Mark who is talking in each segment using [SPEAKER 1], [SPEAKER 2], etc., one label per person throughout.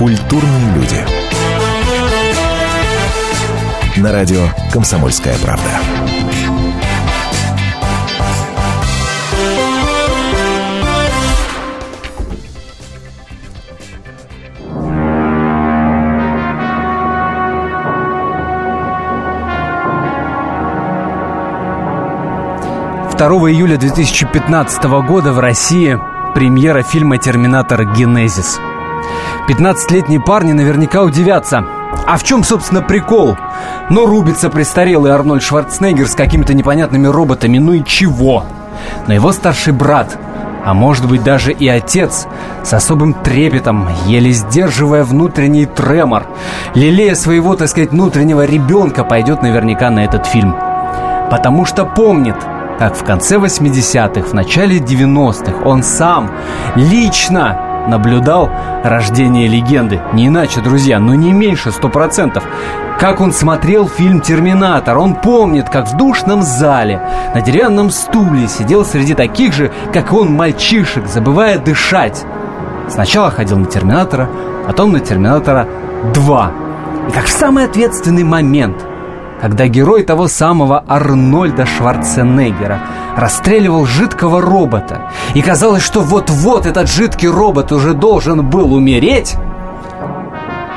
[SPEAKER 1] Культурные люди. На радио «Комсомольская правда».
[SPEAKER 2] Второго июля 2015 года в России премьера фильма «Терминатор. Генезис». 15-летние парни наверняка удивятся. А в чем, собственно, прикол? Ну, рубится престарелый Арнольд Шварценеггер с какими-то непонятными роботами, ну и чего? Но его старший брат, а может быть даже и отец, с особым трепетом, еле сдерживая внутренний тремор, лелея своего, так сказать, внутреннего ребенка, пойдет наверняка на этот фильм. Потому что помнит, как в конце 80-х, в начале 90-х он сам лично наблюдал рождение легенды. Не иначе, друзья, но не меньше сто процентов. Как он смотрел фильм «Терминатор». Он помнит, как в душном зале на деревянном стуле сидел среди таких же, как он, мальчишек, забывая дышать. Сначала ходил на «Терминатора», потом на «Терминатора 2». И как в самый ответственный момент – когда герой того самого Арнольда Шварценеггера расстреливал жидкого робота, и казалось, что вот-вот этот жидкий робот уже должен был умереть,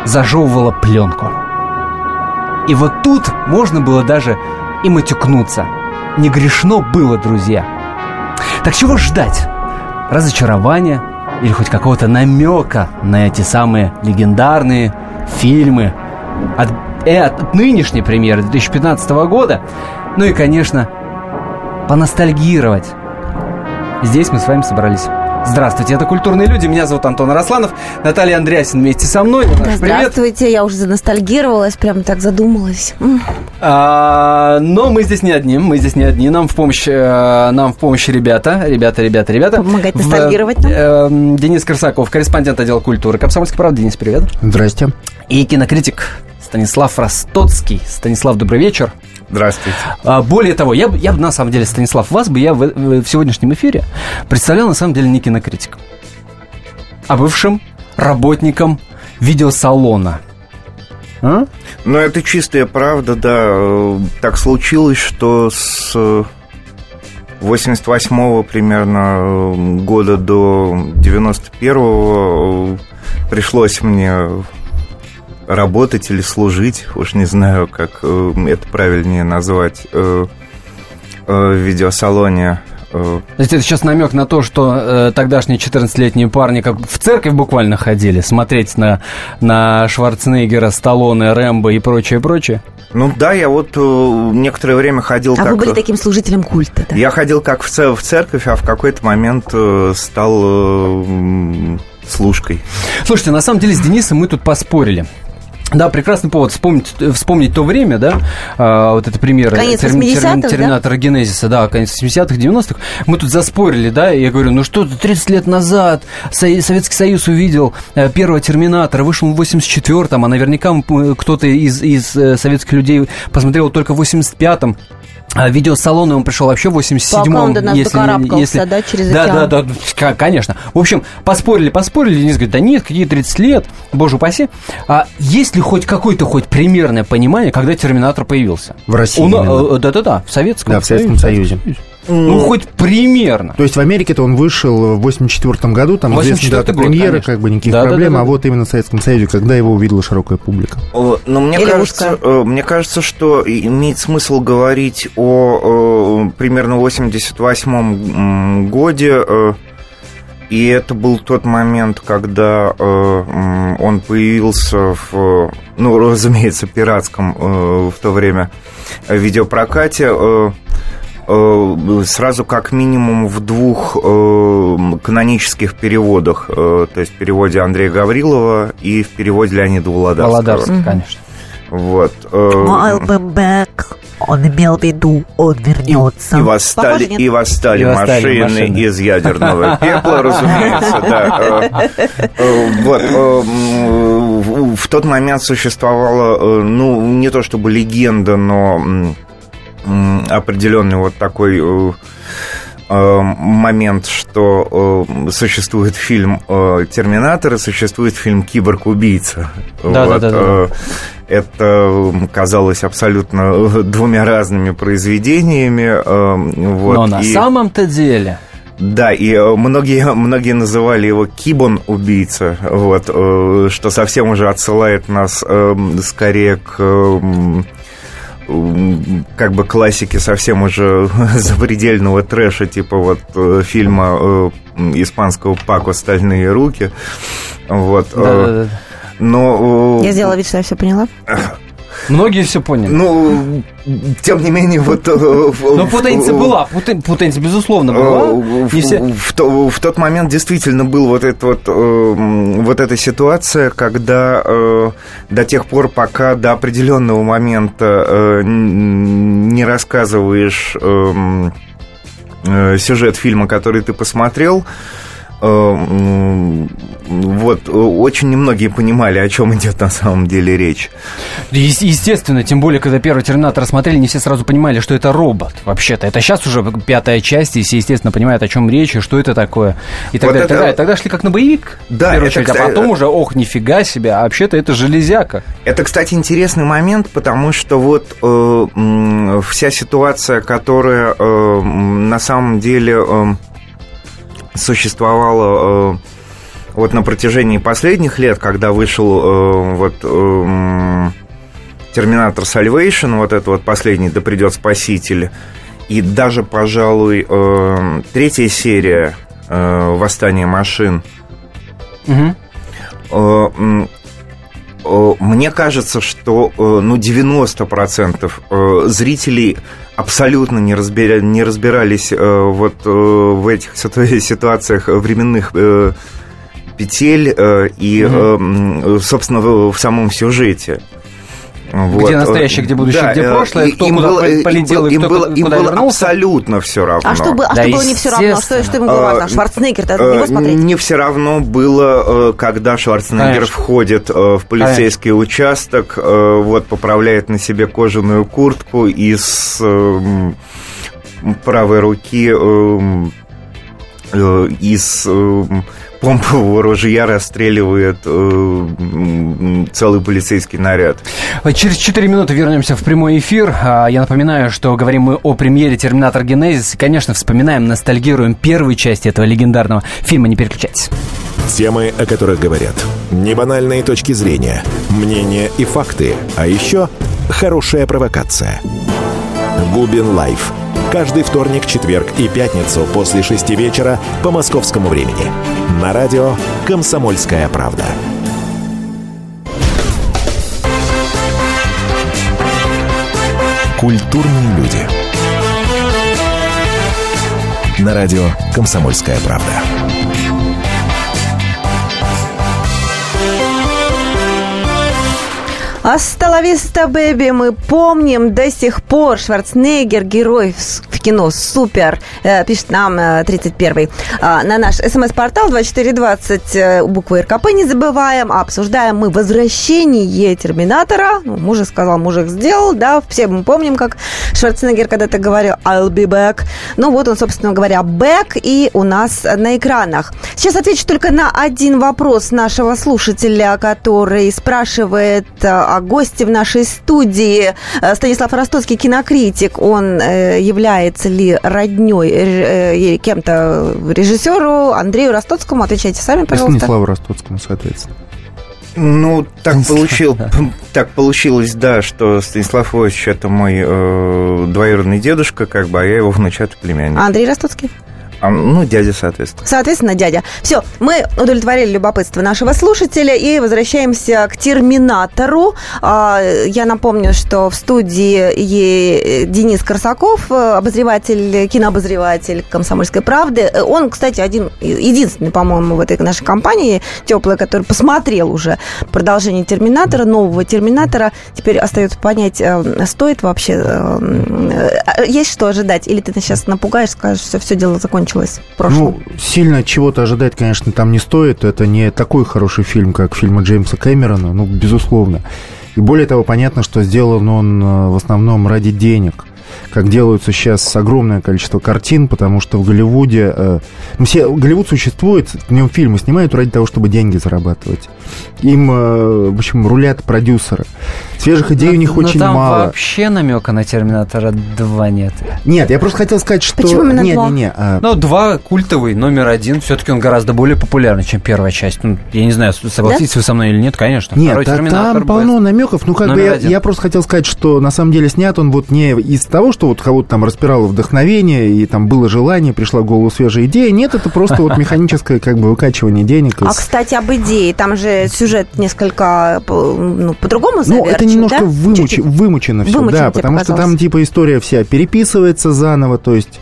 [SPEAKER 2] зажевывала пленку. И вот тут можно было даже и матюкнуться. Не грешно было, друзья. Так чего ждать? Разочарования или хоть какого-то намека на эти самые легендарные фильмы от от нынешней премьеры 2015 года. Ну и, конечно, поностальгировать. Здесь мы с вами собрались. Здравствуйте, это «Культурные люди». Меня зовут Антон Арасланов. Наталья Андреасин вместе со мной.
[SPEAKER 3] Да, здравствуйте, я уже заностальгировалась, прям так задумалась.
[SPEAKER 2] А, но мы здесь не одни, мы здесь не одни. Нам в помощь, э, нам в помощь ребята, ребята, ребята, ребята.
[SPEAKER 3] Помогать ностальгировать нам.
[SPEAKER 2] Э, Денис Крысаков, корреспондент отдела культуры. Комсомольский правда. Денис, привет.
[SPEAKER 4] Здрасте.
[SPEAKER 2] И кинокритик Станислав Ростоцкий. Станислав, добрый вечер.
[SPEAKER 4] Здравствуйте.
[SPEAKER 2] А, более того, я, я бы, на самом деле, Станислав, вас бы я в, в, в сегодняшнем эфире представлял, на самом деле, не кинокритиком, а бывшим работником видеосалона.
[SPEAKER 4] А? Ну, это чистая правда, да. Так случилось, что с 88 примерно года до 91 пришлось мне работать или служить, уж не знаю, как э, это правильнее назвать, э, э, в видеосалоне.
[SPEAKER 2] То есть это сейчас намек на то, что э, тогдашние 14-летние парни как в церковь буквально ходили смотреть на, на Шварценеггера, Сталлоне, Рэмбо и прочее, прочее?
[SPEAKER 4] Ну да, я вот э, некоторое время ходил
[SPEAKER 3] а
[SPEAKER 4] как...
[SPEAKER 3] вы были таким служителем культа, да?
[SPEAKER 4] Я ходил как в, в церковь, а в какой-то момент э, стал э, служкой.
[SPEAKER 2] Слушайте, на самом деле с Денисом мы тут поспорили. Да, прекрасный повод вспомнить, вспомнить то время, да, а, вот это примеры
[SPEAKER 3] конец терм, терм,
[SPEAKER 2] Терминатора
[SPEAKER 3] да?
[SPEAKER 2] Генезиса, да, конец 80-х, 90-х. Мы тут заспорили, да, и я говорю, ну что, 30 лет назад Советский Союз увидел э, первого Терминатора, вышел в 84-м, а наверняка кто-то из, из э, советских людей посмотрел только в 85-м. А видеосалоны он пришел вообще в 87-м. Пока
[SPEAKER 3] он до нас если, если... да, через
[SPEAKER 2] да, океан. Да, да, конечно. В общем, поспорили, поспорили, Денис говорит, да нет, какие 30 лет, боже упаси. А есть ли хоть какое-то хоть примерное понимание, когда Терминатор появился?
[SPEAKER 4] В России?
[SPEAKER 2] Э, да-да-да, в Советском
[SPEAKER 4] Да, в Советском Союзе.
[SPEAKER 2] Союзе. Ну, хоть примерно.
[SPEAKER 4] То есть в Америке-то он вышел в 84 году, там известна дата год, премьеры, конечно. как бы никаких да, проблем, да, да, а вот именно в Советском Союзе, когда его увидела широкая публика. Но ну, мне кажется, э, мне кажется, что имеет смысл говорить о, о примерно 88 годе, э, и это был тот момент, когда э, он появился в, ну, разумеется, пиратском в то время видеопрокате Э, сразу как минимум в двух э, канонических переводах. Э, то есть в переводе Андрея Гаврилова и в переводе Леонида Володарского.
[SPEAKER 2] Mm-hmm. конечно.
[SPEAKER 4] Вот.
[SPEAKER 3] I'll be back. Он имел в виду, он вернется.
[SPEAKER 4] И, и восстали, и восстали, и восстали машины, машины из ядерного пепла, разумеется, да. Вот. В тот момент существовала, ну, не то чтобы легенда, но определенный вот такой э, момент, что существует фильм «Терминатор» и существует фильм «Киборг-убийца».
[SPEAKER 2] Да, вот. да, да, да.
[SPEAKER 4] Это казалось абсолютно двумя разными произведениями.
[SPEAKER 2] Вот. Но на и... самом-то деле...
[SPEAKER 4] Да, и многие, многие называли его Кибон убийца, вот, что совсем уже отсылает нас скорее к как бы классики совсем уже запредельного трэша, типа вот э, фильма э, испанского Пако «Стальные руки». Вот. Да, да, да.
[SPEAKER 3] Но... Я сделала вид, что я все поняла.
[SPEAKER 2] Многие все поняли.
[SPEAKER 4] Ну, тем не менее, вот... Э,
[SPEAKER 2] Но путаница была, путаница, безусловно, была.
[SPEAKER 4] Э, в, все... в, в тот момент действительно был вот, это вот, э, вот эта ситуация, когда до тех пор, пока до определенного момента не рассказываешь сюжет фильма, который ты посмотрел, вот, очень немногие понимали, о чем идет на самом деле речь.
[SPEAKER 2] Естественно, тем более, когда первый Терминатор смотрели, не все сразу понимали, что это робот. Вообще-то, это сейчас уже пятая часть, и все, естественно, понимают, о чем речь, и что это такое. И тогда, вот это... тогда, тогда шли как на боевик, да, в первую это, очередь, а кстати... а потом уже, ох, нифига себе, а вообще-то это железяка.
[SPEAKER 4] Это, кстати, интересный момент, потому что вот э, вся ситуация, которая э, на самом деле... Э, существовала э, вот на протяжении последних лет, когда вышел э, вот э, Терминатор Salvation, вот это вот последний, да придет Спаситель, и даже, пожалуй, э, третья серия Восстание машин. Угу. Э, мне кажется, что э, ну, 90% э, зрителей абсолютно не, разбира, не разбирались вот в этих ситуациях временных петель и, угу. собственно, в самом сюжете.
[SPEAKER 2] Вот. Где настоящее, где будущее, да, где э, прошлое, кто им куда было, полетел им и кто было, куда им было
[SPEAKER 4] вернулся. абсолютно все равно.
[SPEAKER 3] А что, а да, что было не все равно? Что, что ему было важно? Шварценеггер-то на него смотреть?
[SPEAKER 4] Не все равно было, э, когда Шварценеггер Конечно. входит э, в полицейский Конечно. участок, вот, поправляет на себе кожаную куртку и с правой руки из помпового ружья расстреливает э, целый полицейский наряд.
[SPEAKER 2] Через 4 минуты вернемся в прямой эфир. А, я напоминаю, что говорим мы о премьере «Терминатор Генезис». И, конечно, вспоминаем, ностальгируем первую часть этого легендарного фильма. Не переключайтесь.
[SPEAKER 1] Темы, о которых говорят. Небанальные точки зрения, мнения и факты. А еще хорошая провокация. Губин Live каждый вторник, четверг и пятницу после шести вечера по московскому времени. На радио «Комсомольская правда». Культурные люди. На радио «Комсомольская правда».
[SPEAKER 3] Асталависта Бэби мы помним до сих пор. Шварценеггер, герой кино, супер, э, пишет нам 31-й. Э, а, на наш смс-портал 2420 э, буквы РКП не забываем. Обсуждаем мы возвращение Терминатора. Ну, мужик сказал, мужик сделал, да, все мы помним, как Шварценеггер когда-то говорил I'll be back. Ну вот он, собственно говоря, back и у нас на экранах. Сейчас отвечу только на один вопрос нашего слушателя, который спрашивает о госте в нашей студии. Станислав Ростоцкий, кинокритик. Он э, является ли родней э, кем-то режиссеру Андрею Ростоцкому? Отвечайте сами, пожалуйста.
[SPEAKER 4] Станиславу Ростоцкому, соответственно. Ну, так, получил, так получилось, да, что Станислав Иванович это мой э, двоюродный дедушка, как бы, а я его внучатый племянник.
[SPEAKER 3] А Андрей Ростоцкий?
[SPEAKER 4] А, ну, дядя, соответственно.
[SPEAKER 3] Соответственно, дядя. Все, мы удовлетворили любопытство нашего слушателя и возвращаемся к «Терминатору». А, я напомню, что в студии Денис Корсаков, обозреватель, кинообозреватель «Комсомольской правды». Он, кстати, один, единственный, по-моему, в этой нашей компании теплый, который посмотрел уже продолжение «Терминатора», нового «Терминатора». Теперь остается понять, э, стоит вообще... Э, э, есть что ожидать? Или ты сейчас напугаешь, скажешь, все, все дело закончилось? Закончилось в прошлом?
[SPEAKER 4] Ну, сильно чего-то ожидать, конечно, там не стоит. Это не такой хороший фильм, как фильмы Джеймса Кэмерона, ну, безусловно. И более того, понятно, что сделан он э, в основном ради денег.
[SPEAKER 5] как делаются сейчас огромное количество картин, потому что в Голливуде... Э, ну, все, Голливуд существует, в нем фильмы снимают ради того, чтобы деньги зарабатывать. Им, э, в общем, рулят продюсеры. Свежих идей но, у них но очень
[SPEAKER 2] там
[SPEAKER 5] мало.
[SPEAKER 2] вообще намека на Терминатора 2 нет.
[SPEAKER 5] Нет, я просто хотел сказать, что...
[SPEAKER 3] Почему именно
[SPEAKER 5] не,
[SPEAKER 3] 2?
[SPEAKER 5] Не, не, а...
[SPEAKER 2] Ну, 2 культовый, номер один. Все-таки он гораздо более популярный, чем первая часть. Ну, я не знаю, согласитесь да? вы со мной или нет, конечно.
[SPEAKER 5] Нет, Второй та, там полно намеков. Ну, как бы я, я просто хотел сказать, что на самом деле снят он вот не из того, что вот кого-то там распирало вдохновение, и там было желание, пришла в голову свежая идея. Нет, это просто вот механическое как бы выкачивание денег.
[SPEAKER 3] А, кстати, об идее. Там же сюжет несколько ну, по-другому
[SPEAKER 5] Ну, это немножко вымуч... вымучено все, да, потому что там типа история вся переписывается заново, то есть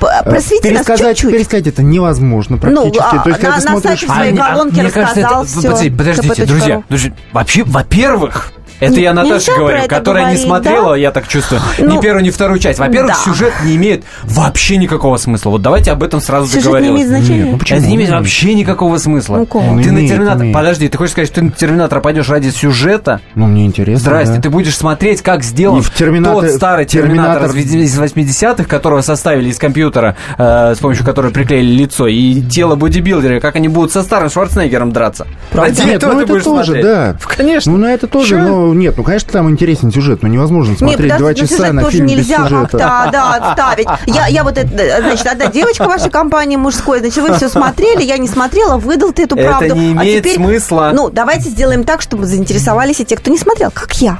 [SPEAKER 3] э, Просвети
[SPEAKER 5] пересказать,
[SPEAKER 3] чуть-чуть.
[SPEAKER 5] пересказать это невозможно
[SPEAKER 3] ну,
[SPEAKER 5] практически.
[SPEAKER 3] Ну,
[SPEAKER 5] То есть,
[SPEAKER 3] на,
[SPEAKER 5] когда
[SPEAKER 3] на
[SPEAKER 5] смотришь...
[SPEAKER 3] сайте своей колонки а, рассказал
[SPEAKER 2] кажется,
[SPEAKER 3] все.
[SPEAKER 2] Подождите, подождите друзья, друзья, вообще, во-первых, это я Наташе говорю, которая говорить, не смотрела, да? я так чувствую, ну, ни первую, ни вторую часть. Во-первых, да. сюжет не имеет вообще никакого смысла. Вот давайте об этом сразу сюжет договорились.
[SPEAKER 3] не имеет значения? Нет,
[SPEAKER 2] ну, почему? Это не имеет вообще никакого смысла. Ну, ты на Терминатор... Имеет. Подожди, ты хочешь сказать, что ты на Терминатор пойдешь ради сюжета?
[SPEAKER 5] Ну, мне интересно,
[SPEAKER 2] Здрасте,
[SPEAKER 5] да.
[SPEAKER 2] ты будешь смотреть, как сделан
[SPEAKER 5] терминатор...
[SPEAKER 2] тот старый Терминатор, терминатор... из 80-х, которого составили из компьютера, э, с помощью которого приклеили лицо, и тело бодибилдера, как они будут со старым Шварценеггером драться.
[SPEAKER 5] Правда? Нет, ну это тоже, смотреть? да.
[SPEAKER 2] Конечно.
[SPEAKER 5] Ну, на это тоже, но нет, ну, конечно, там интересен сюжет, но невозможно смотреть два часа на фильм без
[SPEAKER 3] сюжета. нельзя как-то, да, отставить. Я, я вот, это, значит, одна девочка вашей компании мужской, значит, вы все смотрели, я не смотрела, выдал ты эту правду.
[SPEAKER 2] Это не имеет а теперь, смысла.
[SPEAKER 3] Ну, давайте сделаем так, чтобы заинтересовались и те, кто не смотрел, как я.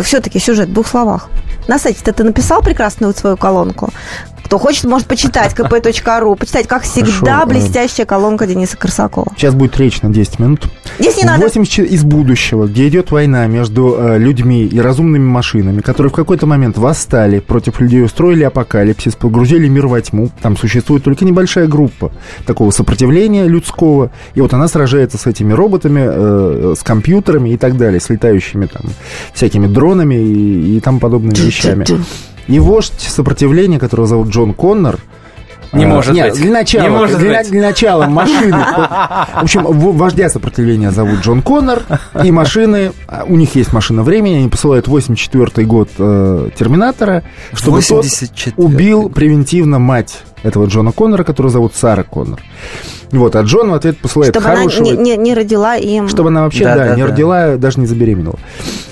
[SPEAKER 3] Все-таки сюжет в двух словах. На сайте ты написал прекрасную свою колонку. Кто хочет, может почитать kp.ru, почитать, как всегда, Хорошо. Э, блестящая колонка Дениса Корсакова.
[SPEAKER 5] Сейчас будет речь на 10 минут.
[SPEAKER 3] Здесь не надо.
[SPEAKER 5] 80 из будущего, где идет война между э, людьми и разумными машинами, которые в какой-то момент восстали против людей, устроили апокалипсис, погрузили мир во тьму. Там существует только небольшая группа такого сопротивления людского, и вот она сражается с этими роботами, э, с компьютерами и так далее, с летающими там всякими дронами и, и тому подобными вещами. И вождь сопротивления, которого зовут Джон Коннор,
[SPEAKER 2] не а, может нет,
[SPEAKER 5] быть. Для начала,
[SPEAKER 2] не может
[SPEAKER 5] для,
[SPEAKER 2] быть.
[SPEAKER 5] для начала машины. В общем, вождя сопротивления зовут Джон Коннор. И машины, у них есть машина времени, они посылают 84 год э, Терминатора, чтобы тот убил превентивно мать этого Джона Коннора, которого зовут Сара Коннор. Вот, а Джон в ответ посылает
[SPEAKER 3] чтобы
[SPEAKER 5] хорошего...
[SPEAKER 3] она не, не, не родила им...
[SPEAKER 5] Чтобы она вообще, да, да, да не да. родила, даже не забеременела.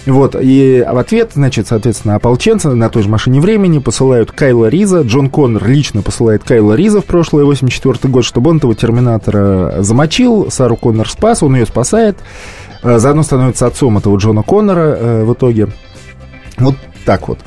[SPEAKER 5] Вот, и в ответ, значит, соответственно, ополченцы на той же машине времени посылают Кайла Риза. Джон Коннор лично посылает Кайла Риза в прошлый 84 год, чтобы он этого Терминатора замочил. Сару Коннор спас, он ее спасает. Э, заодно становится отцом этого Джона Коннора э, в итоге. Вот так вот.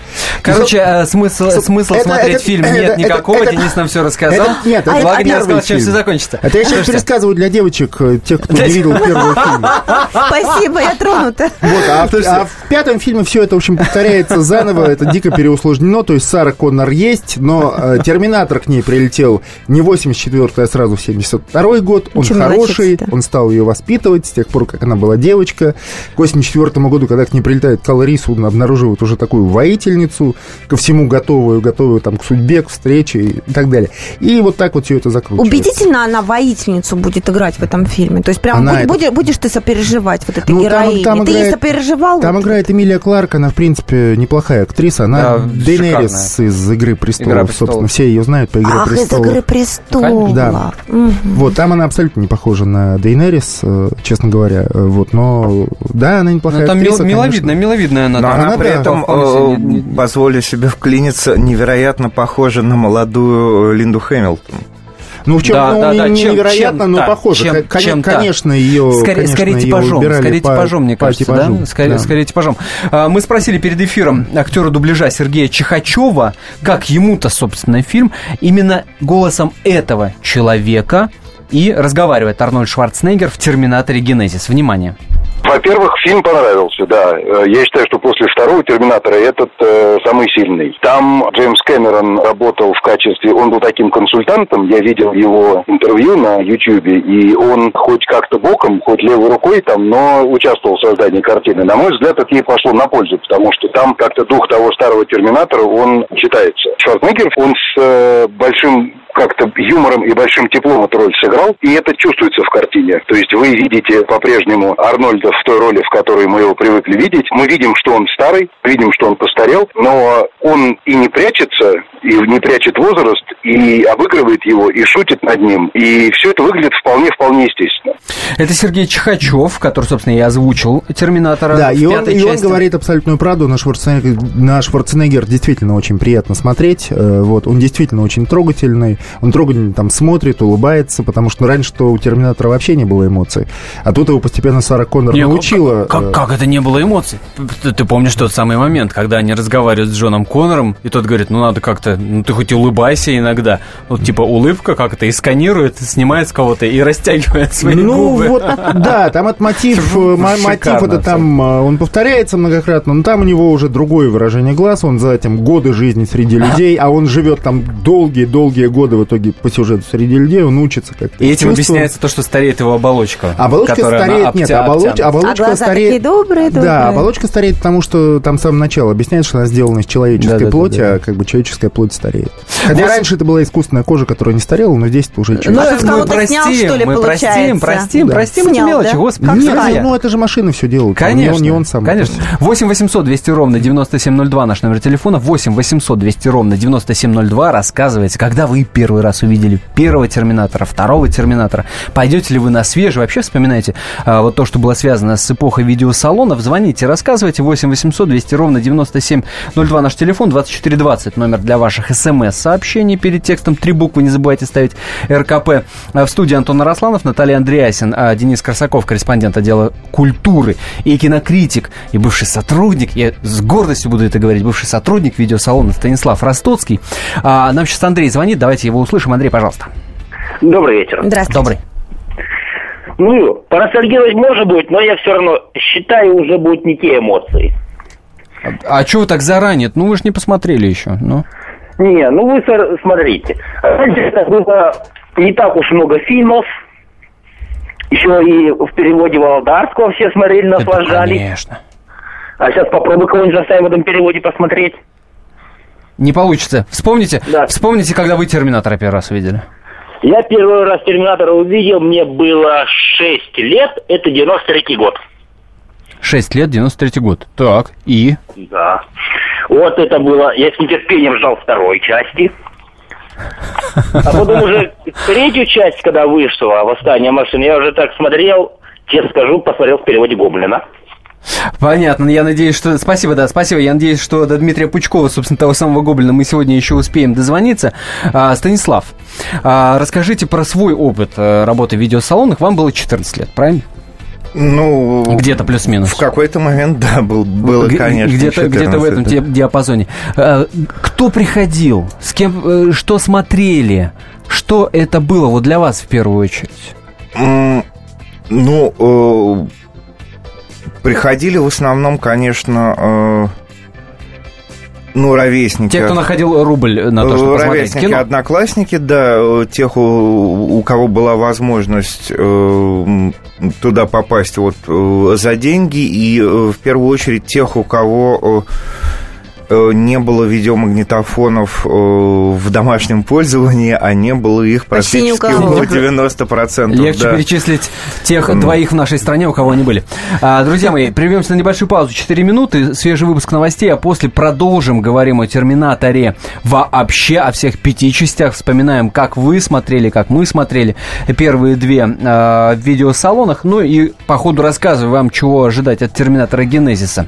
[SPEAKER 2] Короче, э, смысл, смысл это, смотреть это, фильм это, нет это, никакого, это, Денис нам все рассказал. Это,
[SPEAKER 5] нет, это
[SPEAKER 2] Благо не рассказал, чем все закончится.
[SPEAKER 5] Это я сейчас пересказываю для девочек, э, тех, кто не видел первого фильма.
[SPEAKER 3] Спасибо, я тронута.
[SPEAKER 5] Вот, а, в, а в пятом фильме все это, в общем, повторяется заново, это дико переусложнено, то есть Сара Коннор есть, но э, Терминатор к ней прилетел не 84 а сразу 72 год, он Очень хороший, он стал ее воспитывать с тех пор, как она была девочка. К 84 году, когда к ней прилетает Калорис, он обнаруживает уже такую воительницу, ко всему готовую, готовую там к судьбе, к встрече и так далее. И вот так вот все это закручивается.
[SPEAKER 3] Убедительно она воительницу будет играть в этом фильме? То есть прям будь, это... будешь, будешь ты сопереживать вот этой ну, героине? Там, там ты играет, ей сопереживал?
[SPEAKER 5] Там играет Эмилия Кларк, она, в принципе, неплохая актриса. Она да, Дейнерис из «Игры престолов», Игра престолов. собственно, все ее знают по «Игре
[SPEAKER 3] Ах,
[SPEAKER 5] престолов».
[SPEAKER 3] из «Игры престолов».
[SPEAKER 5] Да. Угу. Вот, там она абсолютно не похожа на Дейнерис, э, честно говоря. Э, вот, но, да, она неплохая но
[SPEAKER 2] там
[SPEAKER 5] актриса,
[SPEAKER 2] миловидная, миловидная она.
[SPEAKER 4] Но она, она при этом позволю себе вклиниться, невероятно похожа на молодую Линду Хэмилтон.
[SPEAKER 5] Ну, в чем да, ну, да, да. невероятно, чем, но похоже. Чем, Кон- чем конечно, ее
[SPEAKER 2] Скорее,
[SPEAKER 5] конечно,
[SPEAKER 2] скорее типажом,
[SPEAKER 5] ее
[SPEAKER 2] скорее по, типажом, мне кажется, типажу, да? Скорее, да? скорее типажом. А, мы спросили перед эфиром актера дубляжа Сергея Чихачева, как ему-то, собственно, фильм, именно голосом этого человека и разговаривает Арнольд Шварценеггер в «Терминаторе Генезис». Внимание.
[SPEAKER 6] Во-первых, фильм понравился, да. Э, я считаю, что после второго «Терминатора» этот э, самый сильный. Там Джеймс Кэмерон работал в качестве... Он был таким консультантом. Я видел его интервью на Ютьюбе, и он хоть как-то боком, хоть левой рукой там, но участвовал в создании картины. На мой взгляд, это ей пошло на пользу, потому что там как-то дух того старого «Терминатора», он читается. Шварценеггер, он с э, большим как-то юмором и большим теплом эту роль сыграл, и это чувствуется в картине. То есть вы видите по-прежнему Арнольда в той роли, в которой мы его привыкли видеть. Мы видим, что он старый, видим, что он постарел, но он и не прячется, и не прячет возраст, и обыгрывает его, и шутит над ним. И все это выглядит вполне-вполне естественно.
[SPEAKER 2] Это Сергей Чихачев, который, собственно, и озвучил «Терминатора»
[SPEAKER 5] Да, и он, и он говорит абсолютную правду. На Шварценеггер, на Шварценеггер действительно очень приятно смотреть. Э, вот, он действительно очень трогательный. Он трогательно там смотрит, улыбается, потому что раньше что у «Терминатора» вообще не было эмоций. А тут его постепенно Сара Коннор не, научила.
[SPEAKER 2] Как, как, как это не было эмоций? Ты, ты помнишь тот самый момент, когда они разговаривают с Джоном Коннором, и тот говорит, ну надо как-то, ну ты хоть улыбайся иногда. Вот типа улыбка как-то и сканирует, снимает с кого-то и растягивает свои ну, губы. Вот,
[SPEAKER 5] да, там от мотив, э, мотив это там, э, он повторяется многократно, но там у него уже другое выражение глаз, он за этим годы жизни среди людей, а он живет там долгие-долгие годы в итоге по сюжету среди людей, он учится как-то.
[SPEAKER 2] И этим объясняется то, что стареет его оболочка.
[SPEAKER 5] Оболочка стареет, нет, оболоч, оболочка а стареет.
[SPEAKER 3] добрые, добрые.
[SPEAKER 5] Да, оболочка стареет, потому что там с самого начала объясняет, что она сделана из человеческой да, плоти, да, да, да. а как бы человеческая плоть стареет. Хотя вот. раньше это была искусственная кожа, которая не старела, но здесь это уже
[SPEAKER 3] человеческая. Ну, а мы простим, снял, что ли, мы
[SPEAKER 2] простим, простим, да. простим
[SPEAKER 3] эти мелочи,
[SPEAKER 2] да?
[SPEAKER 5] господи. Нет, ну это же машины все делают.
[SPEAKER 2] Конечно,
[SPEAKER 5] не он, не он сам.
[SPEAKER 2] Конечно. 8 800 200 ровно 9702 наш номер телефона. 8 800 200 ровно 9702. Рассказывайте, когда вы первый раз увидели первого Терминатора, второго Терминатора. Пойдете ли вы на свежий? Вообще вспоминаете а, вот то, что было связано с эпохой видеосалонов. Звоните, рассказывайте. 8 800 200 ровно 9702 наш телефон. 2420 номер для ваших смс-сообщений. Перед текстом три буквы не забывайте ставить РКП. А, в студии Антон Арасланов, Наталья Андреасин, а, Денис Корсаков, корреспондент отдела культуры и кинокритик, и бывший сотрудник, я с гордостью буду это говорить, бывший сотрудник видеосалона Станислав Ростоцкий. А, нам сейчас Андрей звонит, давайте его услышим. Андрей, пожалуйста.
[SPEAKER 7] Добрый вечер.
[SPEAKER 2] Здравствуйте. Добрый.
[SPEAKER 7] Ну, поностальгировать может быть, но я все равно считаю, уже будут не те эмоции.
[SPEAKER 2] А, а что вы так заранее? Ну, вы же не посмотрели еще. Ну.
[SPEAKER 7] Не, ну вы смотрите. Раньше это было не так уж много фильмов. Еще и в переводе Володарского все смотрели, наслаждались.
[SPEAKER 2] конечно.
[SPEAKER 7] А сейчас попробуй кого-нибудь заставим в этом переводе посмотреть.
[SPEAKER 2] Не получится. Вспомните, да. вспомните, когда вы Терминатора первый раз увидели.
[SPEAKER 7] Я первый раз Терминатора увидел, мне было 6 лет, это 93-й год.
[SPEAKER 2] 6 лет, 93-й год. Так, и?
[SPEAKER 7] Да. Вот это было, я с нетерпением ждал второй части. А потом уже третью часть, когда вышла «Восстание машин», я уже так смотрел, честно скажу, посмотрел в переводе Гоблина.
[SPEAKER 2] Понятно. Я надеюсь, что... Спасибо, да, спасибо. Я надеюсь, что до Дмитрия Пучкова, собственно, того самого Гоблина, мы сегодня еще успеем дозвониться. А, Станислав, а, расскажите про свой опыт э, работы в видеосалонах. Вам было 14 лет, правильно?
[SPEAKER 4] Ну,
[SPEAKER 2] где-то плюс-минус.
[SPEAKER 4] В какой-то момент, да, был, было, конечно.
[SPEAKER 2] Где-то, где-то в этом диапазоне. А, кто приходил? С кем, э, что смотрели? Что это было вот для вас в первую очередь?
[SPEAKER 4] Ну, э, приходили в основном, конечно, э, ну, ровесники.
[SPEAKER 2] Те, кто находил рубль на то, чтобы
[SPEAKER 4] ровесники,
[SPEAKER 2] кино?
[SPEAKER 4] одноклассники, да, тех, у, у кого была возможность э, туда попасть вот э, за деньги, и э, в первую очередь тех, у кого... Э, Э, не было видеомагнитофонов э, в домашнем пользовании, а не было их практически около 90%.
[SPEAKER 2] Легче да. перечислить тех двоих в нашей стране, у кого они были. А, друзья мои, прервемся на небольшую паузу. 4 минуты, свежий выпуск новостей, а после продолжим, говорим о «Терминаторе» вообще, о всех пяти частях. Вспоминаем, как вы смотрели, как мы смотрели первые две э, в видеосалонах. Ну и по ходу рассказываю вам, чего ожидать от «Терминатора Генезиса».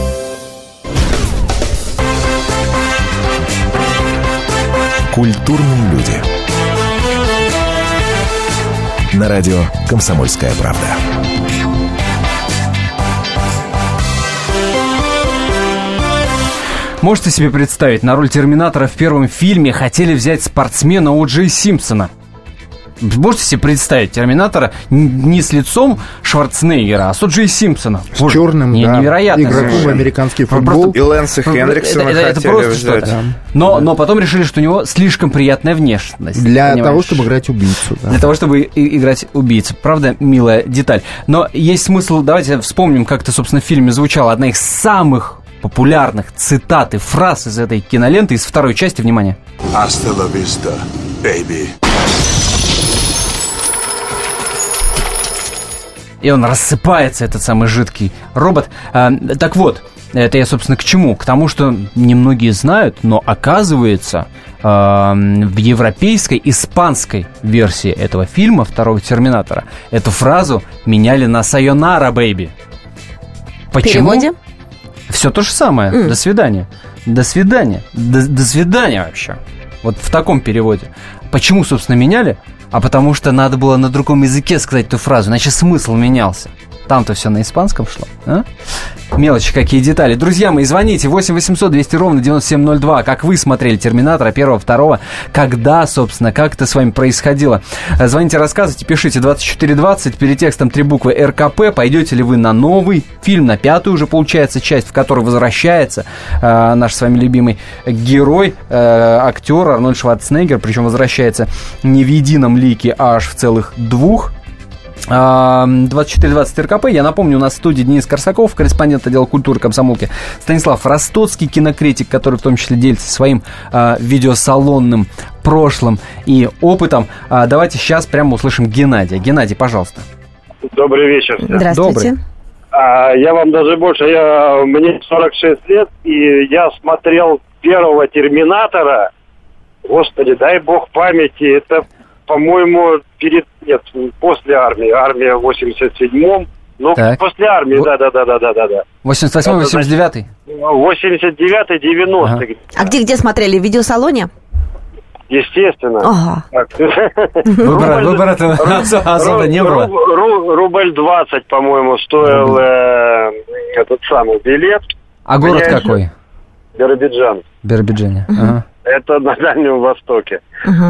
[SPEAKER 1] Культурные люди. На радио «Комсомольская правда».
[SPEAKER 2] Можете себе представить, на роль Терминатора в первом фильме хотели взять спортсмена О'Джей Симпсона – Можете себе представить Терминатора не с лицом Шварценеггера, а с О'Джей Симпсона.
[SPEAKER 5] С Боже, черным,
[SPEAKER 2] не,
[SPEAKER 5] да.
[SPEAKER 2] Невероятно.
[SPEAKER 5] Игроком в американский футбол.
[SPEAKER 4] И Лэнса Хендриксона
[SPEAKER 2] это, это, это просто что-то. Да. Но, но потом решили, что у него слишком приятная внешность.
[SPEAKER 5] Для понимаешь? того, чтобы играть убийцу.
[SPEAKER 2] Да. Для того, чтобы играть убийцу. Правда, милая деталь. Но есть смысл, давайте вспомним, как это, собственно, в фильме звучало. Одна из самых популярных цитат и фраз из этой киноленты, из второй части, внимание. Hasta la vista, baby. И он рассыпается, этот самый жидкий робот. А, так вот, это я, собственно, к чему? К тому, что немногие знают, но оказывается, а, в европейской, испанской версии этого фильма, второго Терминатора, эту фразу меняли на «Сайонара, бэйби».
[SPEAKER 3] Почему? Переводе?
[SPEAKER 2] Все то же самое. Mm. До свидания. До свидания. До, до свидания вообще. Вот в таком переводе. Почему, собственно, меняли? А потому что надо было на другом языке сказать эту фразу, иначе смысл менялся. Там-то все на испанском шло. А? Мелочи какие детали. Друзья мои, звоните 8 800 200 ровно 9702. Как вы смотрели Терминатора первого, второго? Когда, собственно, как это с вами происходило? Звоните, рассказывайте, пишите 2420, перед текстом три буквы РКП. Пойдете ли вы на новый фильм, на пятую уже получается часть, в которой возвращается э, наш с вами любимый герой, э, актер Арнольд Шварценеггер, причем возвращается не в едином лике, а аж в целых двух 2420 РКП. Я напомню, у нас в студии Денис Корсаков, корреспондент отдела культуры комсомолки, Станислав Ростоцкий, кинокритик, который в том числе делится своим э, видеосалонным прошлым и опытом. А, давайте сейчас прямо услышим Геннадия. Геннадий, пожалуйста.
[SPEAKER 8] Добрый вечер.
[SPEAKER 3] Здравствуйте.
[SPEAKER 8] Добрый. А, я вам даже больше, я, мне 46 лет, и я смотрел первого «Терминатора», Господи, дай бог памяти, это по-моему, перед нет, после армии. Армия в 87-м. Ну, так. после армии, да, да, да, да, да, да, да.
[SPEAKER 2] 88 89
[SPEAKER 8] 89 90 ага.
[SPEAKER 3] А где, где смотрели? В видеосалоне?
[SPEAKER 8] Естественно.
[SPEAKER 3] Ага.
[SPEAKER 2] Выбора, выбора особо не было.
[SPEAKER 8] Рубль 20, по-моему, стоил э, этот самый билет.
[SPEAKER 2] А город какой?
[SPEAKER 8] Биробиджан.
[SPEAKER 2] Биробиджане.
[SPEAKER 8] Это на Дальнем Востоке.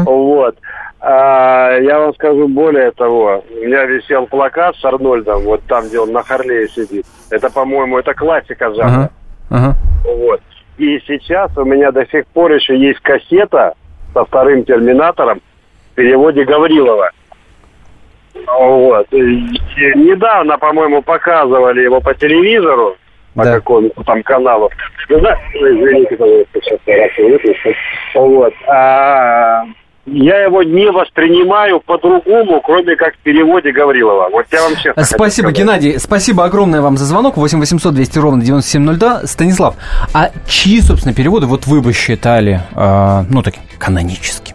[SPEAKER 8] Вот. А, я вам скажу более того, у меня висел плакат с Арнольдом, вот там, где он на Харлее сидит. Это, по-моему, это классика жанра. Uh-huh. Uh-huh. Вот. И сейчас у меня до сих пор еще есть кассета со вторым терминатором в переводе Гаврилова. Вот. И недавно, по-моему, показывали его по телевизору, по да. какому-то там каналу. Ну, да, извините, сейчас я Вот. А, я его не воспринимаю по-другому, кроме как в переводе Гаврилова. Вот я вам честно
[SPEAKER 2] Спасибо, Геннадий. Спасибо огромное вам за звонок. 8 800 200 ровно 9702. Станислав, а чьи, собственно, переводы вот вы бы считали, э, ну, таким каноническим?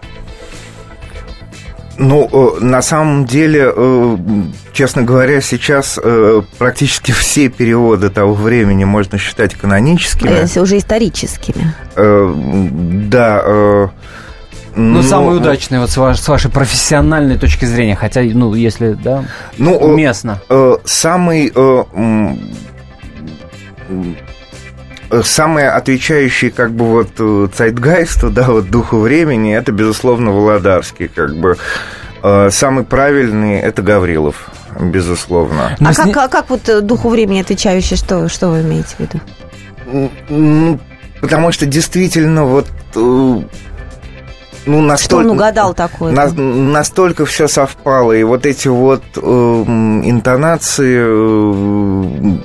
[SPEAKER 4] Ну, э, на самом деле, э, честно говоря, сейчас э, практически все переводы того времени можно считать каноническими. А
[SPEAKER 3] если уже историческими.
[SPEAKER 4] Да,
[SPEAKER 2] ну, ну самый удачный, вот с, ваш, с вашей профессиональной точки зрения, хотя, ну, если, да,
[SPEAKER 4] ну,
[SPEAKER 2] уместно.
[SPEAKER 4] Э, э, самый... Э, э, самый отвечающий как бы вот э, цайтгайсту, да, вот духу времени, это, безусловно, Володарский, как бы. Э, самый правильный – это Гаврилов, безусловно.
[SPEAKER 3] А как, а как вот духу времени отвечающий, что, что вы имеете в виду?
[SPEAKER 4] Ну, потому что действительно вот ну, настолько,
[SPEAKER 3] Что он угадал такое?
[SPEAKER 4] На, настолько все совпало. И вот эти вот э, интонации э,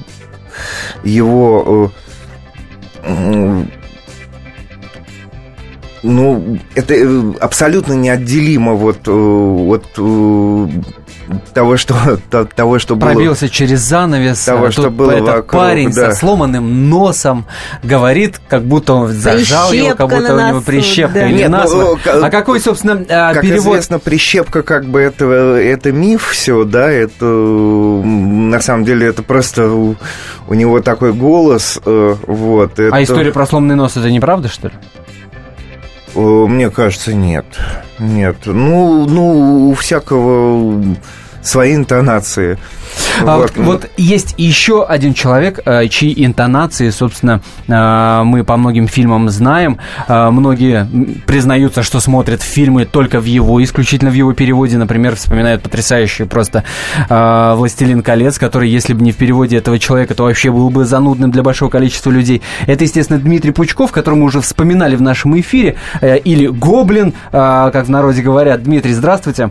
[SPEAKER 4] его... Э, ну, это э, абсолютно неотделимо вот э, от того, что, того, что
[SPEAKER 2] Пробился было... через занавес.
[SPEAKER 4] Того, что было
[SPEAKER 2] этот
[SPEAKER 4] вокруг,
[SPEAKER 2] парень
[SPEAKER 4] да.
[SPEAKER 2] со сломанным носом говорит, как будто он зажал прищепка его, как будто у него прищепка да. или Нет, насморк. Ну, а какой, собственно,
[SPEAKER 4] а, как
[SPEAKER 2] перевод?
[SPEAKER 4] известно, прищепка как бы это, это миф все, да, это на самом деле это просто у, у него такой голос, э, вот.
[SPEAKER 2] А это... А история про сломанный нос, это неправда, что ли?
[SPEAKER 4] Мне кажется, нет. Нет. Ну, ну, у всякого свои интонации.
[SPEAKER 2] А вот. вот есть еще один человек, э, чьи интонации, собственно, э, мы по многим фильмам знаем. Э, многие признаются, что смотрят фильмы только в его, исключительно в его переводе. Например, вспоминают потрясающий просто «Властелин колец», который, если бы не в переводе этого человека, то вообще был бы занудным для большого количества людей. Это, естественно, Дмитрий Пучков, которого мы уже вспоминали в нашем эфире. Или «Гоблин», как в народе говорят. Дмитрий, здравствуйте.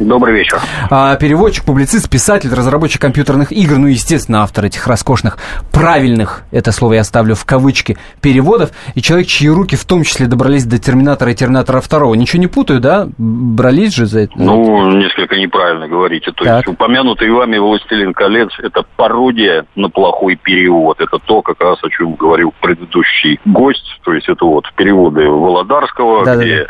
[SPEAKER 9] Добрый вечер.
[SPEAKER 2] А, переводчик, публицист, писатель, разработчик компьютерных игр, ну, естественно, автор этих роскошных, правильных, это слово я ставлю в кавычки, переводов, и человек, чьи руки в том числе добрались до Терминатора и Терминатора 2. Ничего не путаю, да? Брались же за это?
[SPEAKER 9] Ну, несколько неправильно говорите. То так. есть упомянутый вами «Властелин колец» — это пародия на плохой перевод. Это то, как раз о чем говорил предыдущий гость. То есть это вот переводы Володарского, да, где да, да.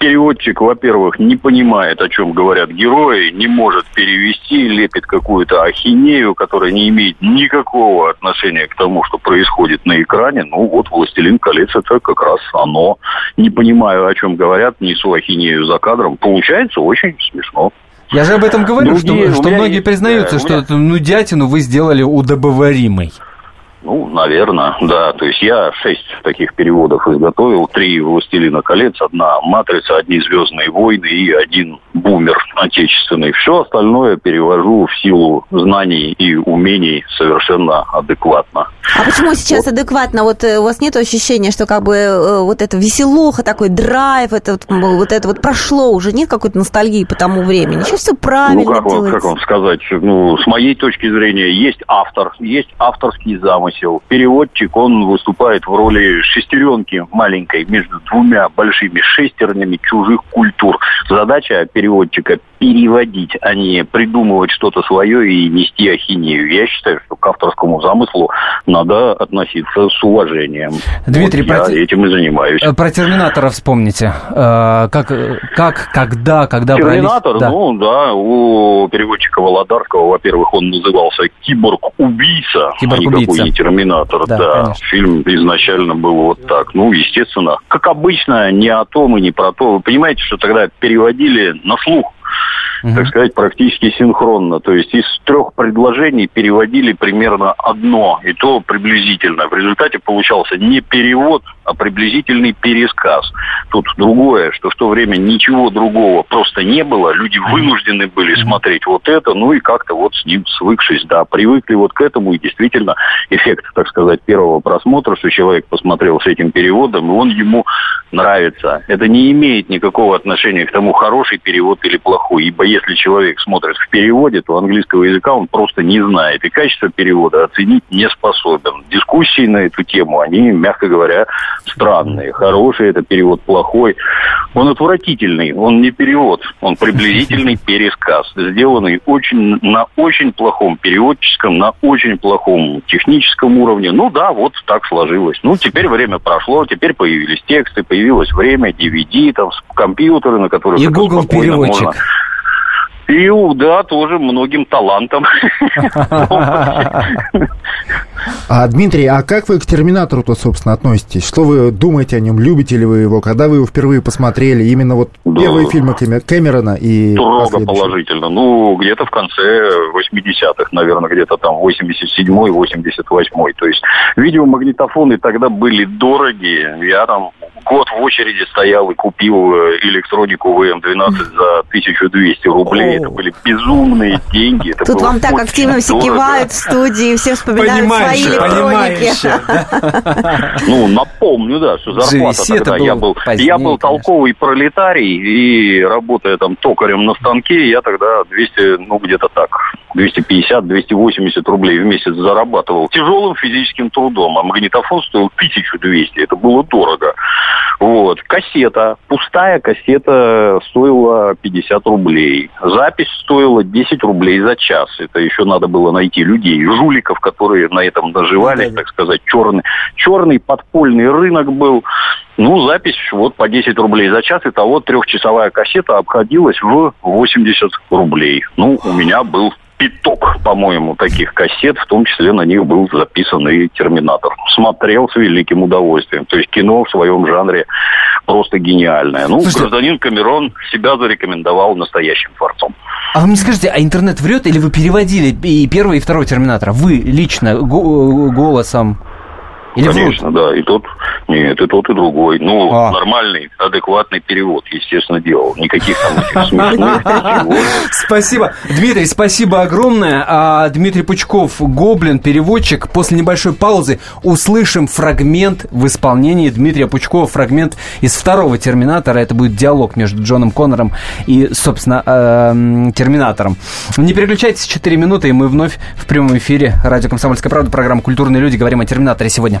[SPEAKER 9] Переводчик, во-первых, не понимает, о чем говорят герои, не может перевести, лепит какую-то ахинею, которая не имеет никакого отношения к тому, что происходит на экране. Ну вот «Властелин колец» это как раз оно. Не понимаю, о чем говорят, несу ахинею за кадром. Получается очень смешно.
[SPEAKER 2] Я же об этом говорю, Другие, что, что многие есть, признаются, да, что меня... эту нудятину вы сделали удобоваримой.
[SPEAKER 9] Ну, наверное, да. То есть я шесть таких переводов изготовил. Три «Властелина колец», одна «Матрица», одни «Звездные войны» и один «Бумер» отечественный. Все остальное перевожу в силу знаний и умений совершенно адекватно.
[SPEAKER 3] А почему сейчас вот. адекватно? Вот э, у вас нет ощущения, что как бы э, вот это веселуха, такой драйв, это вот, вот это вот прошло уже? Нет какой-то ностальгии по тому времени? Сейчас все правильно
[SPEAKER 9] Ну, как, как вам сказать? Ну, с моей точки зрения, есть автор, есть авторский замысел замысел. Переводчик, он выступает в роли шестеренки маленькой между двумя большими шестернями чужих культур. Задача переводчика переводить, а не придумывать что-то свое и нести ахинею. Я считаю, что к авторскому замыслу надо относиться с уважением.
[SPEAKER 2] Дмитрий,
[SPEAKER 9] вот про... я этим и занимаюсь. Э,
[SPEAKER 2] про Терминатора вспомните. Э, как, как, когда, когда
[SPEAKER 9] Терминатор, брались... да. ну да, у переводчика Володарского, во-первых, он назывался Киборг-убийца,
[SPEAKER 2] Киборг-убийца.
[SPEAKER 9] а не Терминатор. Да, да. фильм изначально был вот так. Ну, естественно, как обычно, не о том и не про то. Вы понимаете, что тогда переводили на слух угу. так сказать, практически синхронно. То есть из трех предложений переводили примерно одно, и то приблизительно. В результате получался не перевод, а приблизительный пересказ. Тут другое, что в то время ничего другого просто не было. Люди вынуждены были смотреть вот это, ну и как-то вот с ним свыкшись, да, привыкли вот к этому, и действительно эффект, так сказать, первого просмотра, что человек посмотрел с этим переводом, и он ему нравится. Это не имеет никакого отношения к тому, хороший перевод или плохой, ибо если человек смотрит в переводе, то английского языка он просто не знает. И качество перевода оценить не способен. Дискуссии на эту тему, они, мягко говоря, странные. Хороший это перевод, плохой. Он отвратительный, он не перевод, он приблизительный пересказ, сделанный очень, на очень плохом переводческом, на очень плохом техническом уровне. Ну да, вот так сложилось. Ну, теперь время прошло, теперь появились тексты, появилось время, DVD, там, компьютеры, на которых...
[SPEAKER 2] И Google переводчик. Можно
[SPEAKER 9] и, да, тоже многим талантом.
[SPEAKER 5] А, Дмитрий, а как вы к «Терминатору»-то, собственно, относитесь? Что вы думаете о нем? Любите ли вы его? Когда вы его впервые посмотрели? Именно вот да. первые фильмы Кэмерона и
[SPEAKER 9] Строго положительно. Ну, где-то в конце 80-х, наверное, где-то там 87-й, 88-й. То есть видеомагнитофоны тогда были дорогие. Я там год в очереди стоял и купил э, электронику ВМ-12 за 1200 рублей. Это были безумные деньги. Это
[SPEAKER 3] Тут вам так активно все кивают в студии, все вспоминают свои электроники.
[SPEAKER 9] Ну, напомню, да, что зарплата тогда. Я был, я был толковый пролетарий, и работая там токарем на станке, я тогда 200, ну, где-то так, 250-280 рублей в месяц зарабатывал тяжелым физическим трудом, а магнитофон стоил 1200, это было дорого. Вот. Кассета, пустая кассета стоила 50 рублей. Запись стоила 10 рублей за час. Это еще надо было найти людей, жуликов, которые на этом доживались, так сказать, черный, черный подпольный рынок был. Ну, запись вот по 10 рублей за час, и того трехчасовая кассета обходилась в 80 рублей. Ну, у меня был пяток, по-моему, таких кассет, в том числе на них был записан и «Терминатор». Смотрел с великим удовольствием. То есть кино в своем жанре просто гениальное. Ну, Слушайте, гражданин Камерон себя зарекомендовал настоящим творцом.
[SPEAKER 2] А вы мне скажите, а интернет врет или вы переводили и первого, и второго Терминатора? Вы лично голосом
[SPEAKER 9] или Конечно, врут? да. И тот, нет, и тот, и другой. Ну, а. нормальный, адекватный перевод, естественно, делал. Никаких там смешных
[SPEAKER 2] Спасибо. Дмитрий, спасибо огромное. А Дмитрий Пучков, Гоблин, переводчик. После небольшой паузы услышим фрагмент в исполнении Дмитрия Пучкова, фрагмент из второго Терминатора. Это будет диалог между Джоном Коннором и, собственно, эм, Терминатором. Не переключайтесь, 4 минуты, и мы вновь в прямом эфире. Радио «Комсомольская правда», программа «Культурные люди». Говорим о Терминаторе сегодня.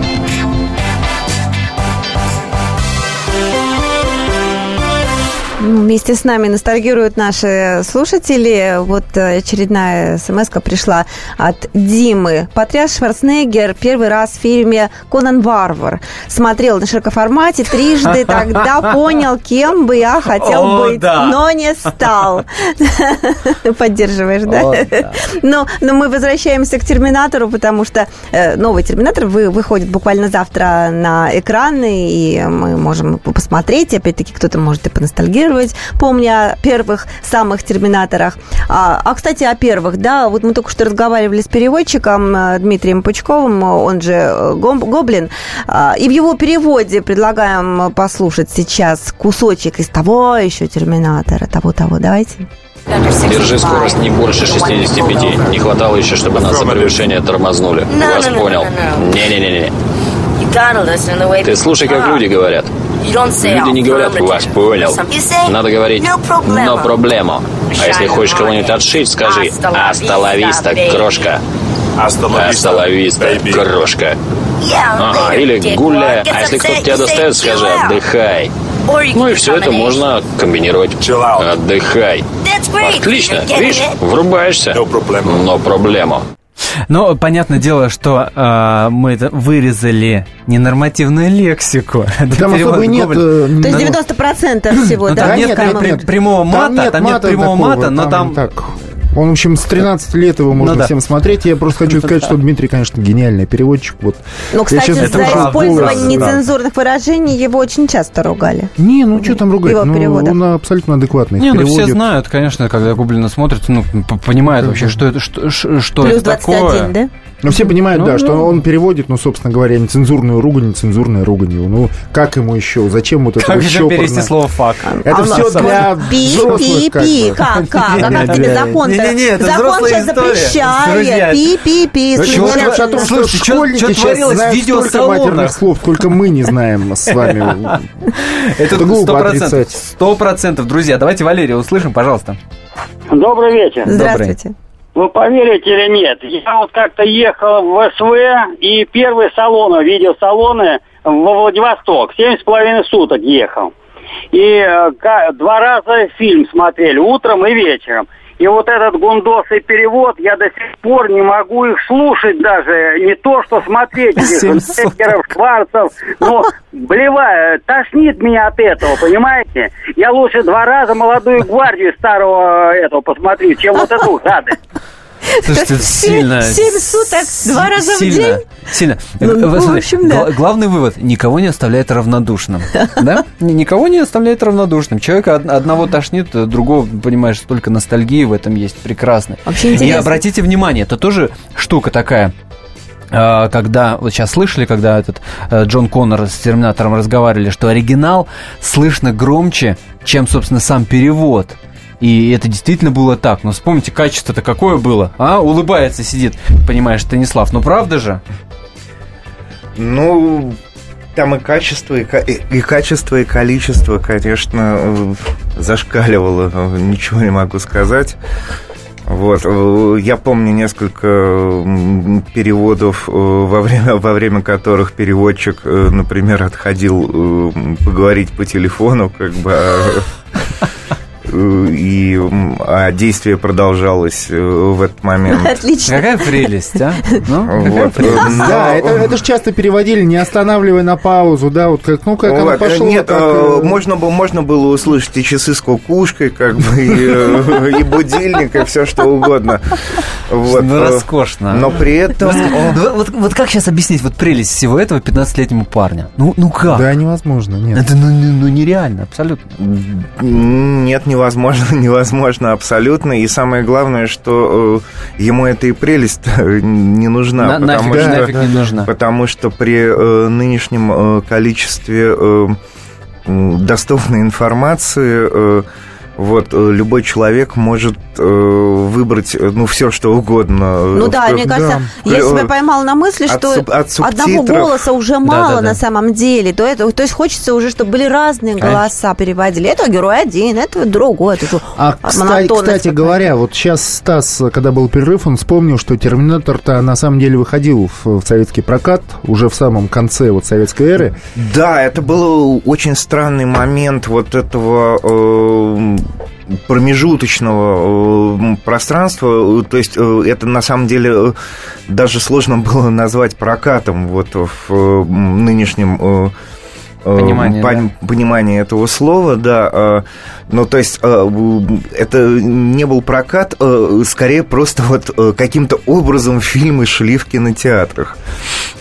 [SPEAKER 3] Вместе с нами ностальгируют наши слушатели. Вот э, очередная смс пришла от Димы. Потряс Шварценеггер первый раз в фильме «Конан Варвар». Смотрел на широкоформате трижды, тогда понял, кем бы я хотел О, быть, да. но не стал. Поддерживаешь, да? О, да. Но, но мы возвращаемся к «Терминатору», потому что э, новый «Терминатор» выходит буквально завтра на экраны, и мы можем посмотреть. Опять-таки, кто-то может и поностальгировать адаптировать, помня о первых самых терминаторах. А, а, кстати, о первых, да, вот мы только что разговаривали с переводчиком э, Дмитрием Пучковым, он же э, Гоблин, а, и в его переводе предлагаем послушать сейчас кусочек из того еще терминатора, того-того. Давайте.
[SPEAKER 10] Держи скорость не больше 65. Не хватало еще, чтобы нас за превышение тормознули. Вас понял. Не-не-не. Ты слушай, как люди говорят. Люди не говорят «вас понял». Надо говорить «но проблема». А если хочешь кого-нибудь отшить, скажи «асталависта, крошка». Асталависта, крошка. Ага, или гуляй. А если кто-то тебя достает, скажи «отдыхай». Ну и все это можно комбинировать. Отдыхай. Отлично. Видишь, врубаешься. Но проблема.
[SPEAKER 2] Но понятное дело, что э, мы это вырезали ненормативную лексику.
[SPEAKER 3] Там особо нет... Э, То есть 90% всего,
[SPEAKER 2] ну, да? Там нет прямого мата, там нет прямого мата, но там...
[SPEAKER 5] Он, в общем, с 13 лет его можно ну, да. всем смотреть. Я просто хочу ну сказать, что Дмитрий, конечно, гениальный переводчик. Вот.
[SPEAKER 3] Ну, кстати, сейчас... за использование нецензурных да. выражений его очень часто ругали.
[SPEAKER 5] Не, ну что там ругать? Его ну, он абсолютно адекватный.
[SPEAKER 2] Не, ну все знают, конечно, когда Гублина смотрит, ну, понимают вообще, что это, что, что
[SPEAKER 3] Плюс
[SPEAKER 2] это 21, такое.
[SPEAKER 3] да?
[SPEAKER 5] Ну, все понимают, ну, да, ну, что он переводит, ну, собственно говоря, нецензурную ругань, нецензурная ругань. Ну, как ему еще? Зачем вот это
[SPEAKER 2] Как еще перевести слово «фак»?
[SPEAKER 5] Это а все для
[SPEAKER 3] пи, пи, пи, как, как? А как тебе закон Закон сейчас запрещает. Пи, пи, пи.
[SPEAKER 5] О том, что знают столько матерных слов, только мы не знаем с вами.
[SPEAKER 2] Это глупо отрицать. Сто процентов. Друзья, давайте Валерия услышим, пожалуйста.
[SPEAKER 11] Добрый вечер.
[SPEAKER 3] Здравствуйте.
[SPEAKER 11] Вы поверите или нет, я вот как-то ехал в СВ и первые салоны, видеосалоны во Владивосток. Семь с половиной суток ехал. И э, два раза фильм смотрели, утром и вечером. И вот этот гундосый перевод, я до сих пор не могу их слушать даже. Не то, что смотреть этих Шварцев. Но, блевая, тошнит меня от этого, понимаете? Я лучше два раза молодую гвардию старого этого посмотрю, чем вот эту гадость.
[SPEAKER 2] Слушайте, это сильно.
[SPEAKER 3] Семь суток, два раза
[SPEAKER 2] сильно,
[SPEAKER 3] в день?
[SPEAKER 2] Сильно. Ну, в общем, да. Главный вывод. Никого не оставляет равнодушным. Да? Никого не оставляет равнодушным. Человека одного тошнит, другого, понимаешь, столько ностальгии в этом есть. Прекрасно.
[SPEAKER 3] Вообще интересно.
[SPEAKER 2] И обратите внимание, это тоже штука такая а, когда, вот сейчас слышали, когда этот э, Джон Коннор с Терминатором разговаривали, что оригинал слышно громче, чем, собственно, сам перевод. И это действительно было так. Но вспомните, качество-то какое было. А, улыбается, сидит, понимаешь, Станислав. Ну, правда же?
[SPEAKER 4] Ну, Там и качество, и, и качество, и количество, конечно, э, зашкаливало, ничего не могу сказать. Вот. Э, я помню несколько переводов, э, во время, во время которых переводчик, например, отходил поговорить по телефону, как бы а и а действие продолжалось э, в этот момент.
[SPEAKER 2] Отлично. Какая прелесть, а? Ну,
[SPEAKER 5] вот. Да, это, это же часто переводили, не останавливая на паузу, да, вот как, ну как вот. оно пошло.
[SPEAKER 4] Нет. Э, э, можно, было, можно было услышать и часы с кукушкой, как бы, и, и будильник, и все что угодно.
[SPEAKER 2] Вот. Ну, роскошно.
[SPEAKER 4] Но при этом...
[SPEAKER 2] Вот, вот, вот как сейчас объяснить вот прелесть всего этого 15-летнему парню? Ну, ну как?
[SPEAKER 5] Да, невозможно, нет.
[SPEAKER 2] Это ну, ну нереально, абсолютно.
[SPEAKER 4] Нет, невозможно невозможно, невозможно абсолютно. И самое главное, что э, ему эта и прелесть не нужна.
[SPEAKER 2] На, потому нафиг, что, нафиг не нужна.
[SPEAKER 4] Потому что при э, нынешнем э, количестве э, доступной информации... Э, вот э, любой человек может э, выбрать э, ну все что угодно.
[SPEAKER 3] Ну да, в, мне кажется, да. я себя поймал на мысли, что от, от одного голоса уже мало да, да, да. на самом деле. То, это, то есть хочется уже, чтобы были разные голоса переводили. Это герой один, это другой. Это
[SPEAKER 5] а кстати, кстати говоря, вот сейчас Стас, когда был перерыв, он вспомнил, что Терминатор-то на самом деле выходил в, в советский прокат уже в самом конце вот советской эры.
[SPEAKER 4] Да, это был очень странный момент вот этого э, промежуточного э, пространства, то есть э, это на самом деле э, даже сложно было назвать прокатом вот в нынешнем понимание, пон, да. понимание этого слова, да. Ну, то есть это не был прокат, скорее просто вот каким-то образом фильмы шли в кинотеатрах.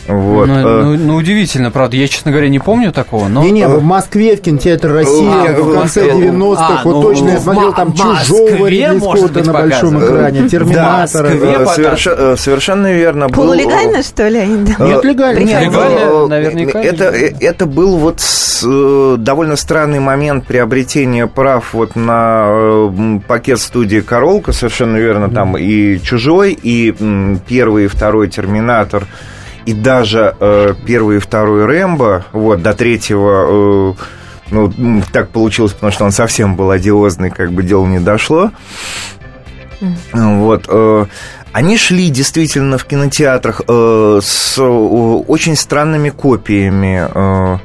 [SPEAKER 2] Вот. Ну, э, ну, ну, удивительно, правда. Я, честно говоря, не помню такого. Но...
[SPEAKER 5] Не-не, в Москве, в кинотеатре Россия, а, в конце 90-х. А, вот ну, точно ну, я смотрел там чужого Ридли Скотта на большом экране, Терминатора.
[SPEAKER 4] Да, совершенно, э, совершенно верно.
[SPEAKER 3] Полулегально, что ли?
[SPEAKER 5] Нет, легально. Нет,
[SPEAKER 2] легально, наверняка.
[SPEAKER 4] Это, это был вот э, довольно странный момент приобретения прав вот на пакет студии «Королка», совершенно верно, там и «Чужой», и первый и второй «Терминатор», и даже э, первый и второй Рэмбо, вот, до третьего... Э, ну, так получилось, потому что он совсем был одиозный, как бы дело не дошло. Mm. Вот. Э, они шли действительно в кинотеатрах э, с э, очень странными копиями.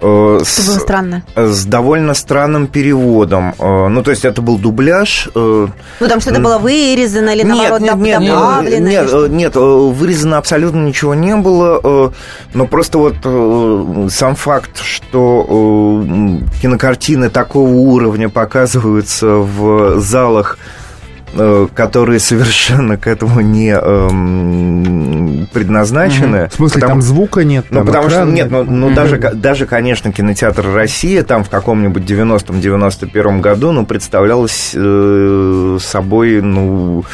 [SPEAKER 4] Э,
[SPEAKER 3] Э, с, было странно.
[SPEAKER 4] С довольно странным переводом. Э, ну, то есть это был дубляж.
[SPEAKER 3] Э, ну, там что-то было вырезано или, нет, наоборот, нет, нет, добавлено?
[SPEAKER 4] Нет, нет, нет, вырезано абсолютно ничего не было. Но просто вот сам факт, что кинокартины такого уровня показываются в залах Э, которые совершенно к этому не эм, предназначены.
[SPEAKER 5] Угу. В смысле, потому, там звука нет?
[SPEAKER 4] Ну, потому что нет, ну, ну угу. даже, даже, конечно, кинотеатр Россия там в каком-нибудь 90-91 году, ну, представлялось э, собой, ну,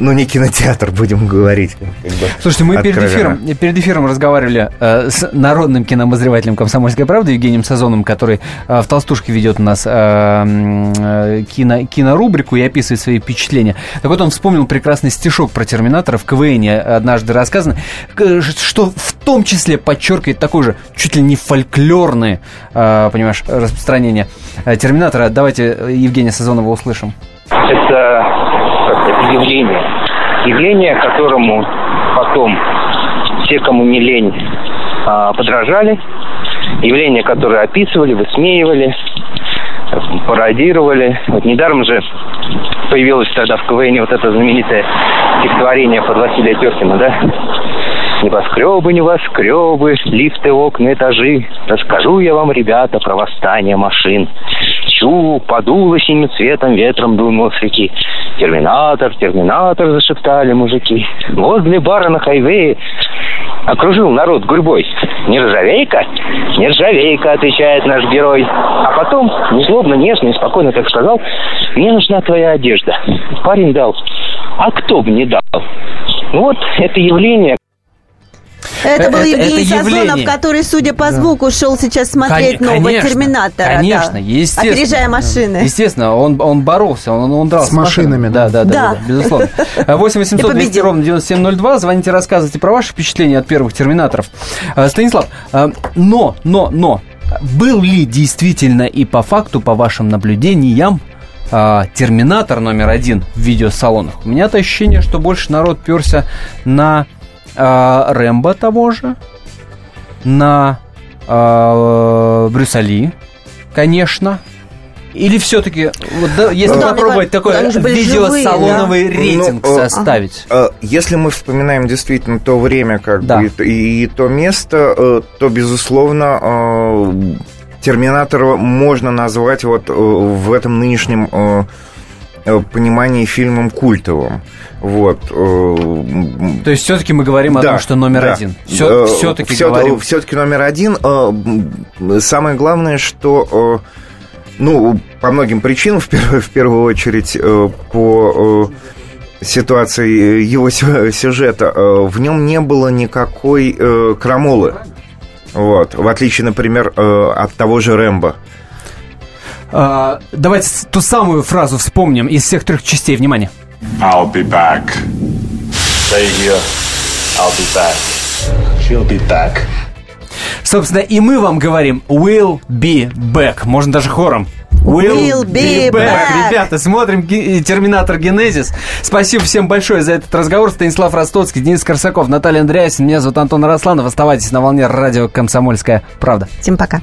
[SPEAKER 4] ну, не кинотеатр, будем говорить. Как
[SPEAKER 2] бы, Слушайте, мы перед эфиром, перед эфиром разговаривали э, с народным киномозревателем «Комсомольской правды» Евгением Сазоном, который э, в «Толстушке» ведет у нас э, э, кино, кинорубрику и описывает свои впечатления. Так вот, он вспомнил прекрасный стишок про «Терминатора» в КВН однажды рассказан, что в том числе подчеркивает такое же чуть ли не фольклорное, э, понимаешь, распространение э, «Терминатора». Давайте Евгения Сазонова услышим.
[SPEAKER 12] Это явление. Явление, которому потом те, кому не лень, а, подражали. Явление, которое описывали, высмеивали, пародировали. Вот недаром же появилось тогда в КВН вот это знаменитое стихотворение под Василия Теркина, да? Небоскребы, небоскребы, лифты, окна, этажи. Расскажу я вам, ребята, про восстание машин. Чу, подуло синим цветом, ветром дунуло с реки. Терминатор, терминатор, зашептали мужики. Возле бара на хайвее окружил народ гурьбой. Нержавейка? Нержавейка, отвечает наш герой. А потом, незлобно, нежно и спокойно так сказал, мне нужна твоя одежда. Парень дал. А кто бы не дал? Ну вот это явление,
[SPEAKER 3] Это был Евгений Сазонов, который, судя по звуку, шел сейчас смотреть нового Терминатора.
[SPEAKER 2] Конечно, естественно.
[SPEAKER 3] Опережая машины.
[SPEAKER 2] Естественно, он, он боролся, он, он дрался
[SPEAKER 5] с машинами.
[SPEAKER 2] Да, да, да, да, безусловно. 8 800 200 ровно 9702. Звоните, рассказывайте про ваши впечатления от первых Терминаторов. Э, Станислав, э, но, но, но, был ли действительно и по факту, по вашим наблюдениям, э, Терминатор номер один в видеосалонах? У меня-то ощущение, что больше народ перся на Рэмбо того же, на Брюса Ли, конечно, или все-таки, вот, да, если ну, попробовать такой видеосалоновый да? рейтинг ну, составить?
[SPEAKER 4] А, если мы вспоминаем действительно то время как да. бы, и, и то место, э, то, безусловно, э, Терминатора можно назвать вот э, в этом нынешнем понимании фильмом культовым. Вот.
[SPEAKER 2] То есть все-таки мы говорим да, о том, что номер да. один. Все, все-таки
[SPEAKER 4] все,
[SPEAKER 2] говорим.
[SPEAKER 4] Все-таки номер один. Самое главное, что ну, по многим причинам, в первую, в первую очередь, э, по э, ситуации его сюжета, э, в нем не было никакой крамолы. Вот. В отличие, например, от того же Рэмбо.
[SPEAKER 2] А, давайте ту самую фразу вспомним из всех трех частей. Внимание. I'll be back. Stay here. I'll be back. She'll be back. Собственно, и мы вам говорим will be back. Можно даже хором.
[SPEAKER 3] Will, will be, be back. back.
[SPEAKER 2] Ребята, смотрим Терминатор Генезис. Спасибо всем большое за этот разговор. Станислав Ростоцкий, Денис Корсаков, Наталья Андреасин. Меня зовут Антон Росланов. Оставайтесь на волне радио «Комсомольская правда».
[SPEAKER 3] Всем пока.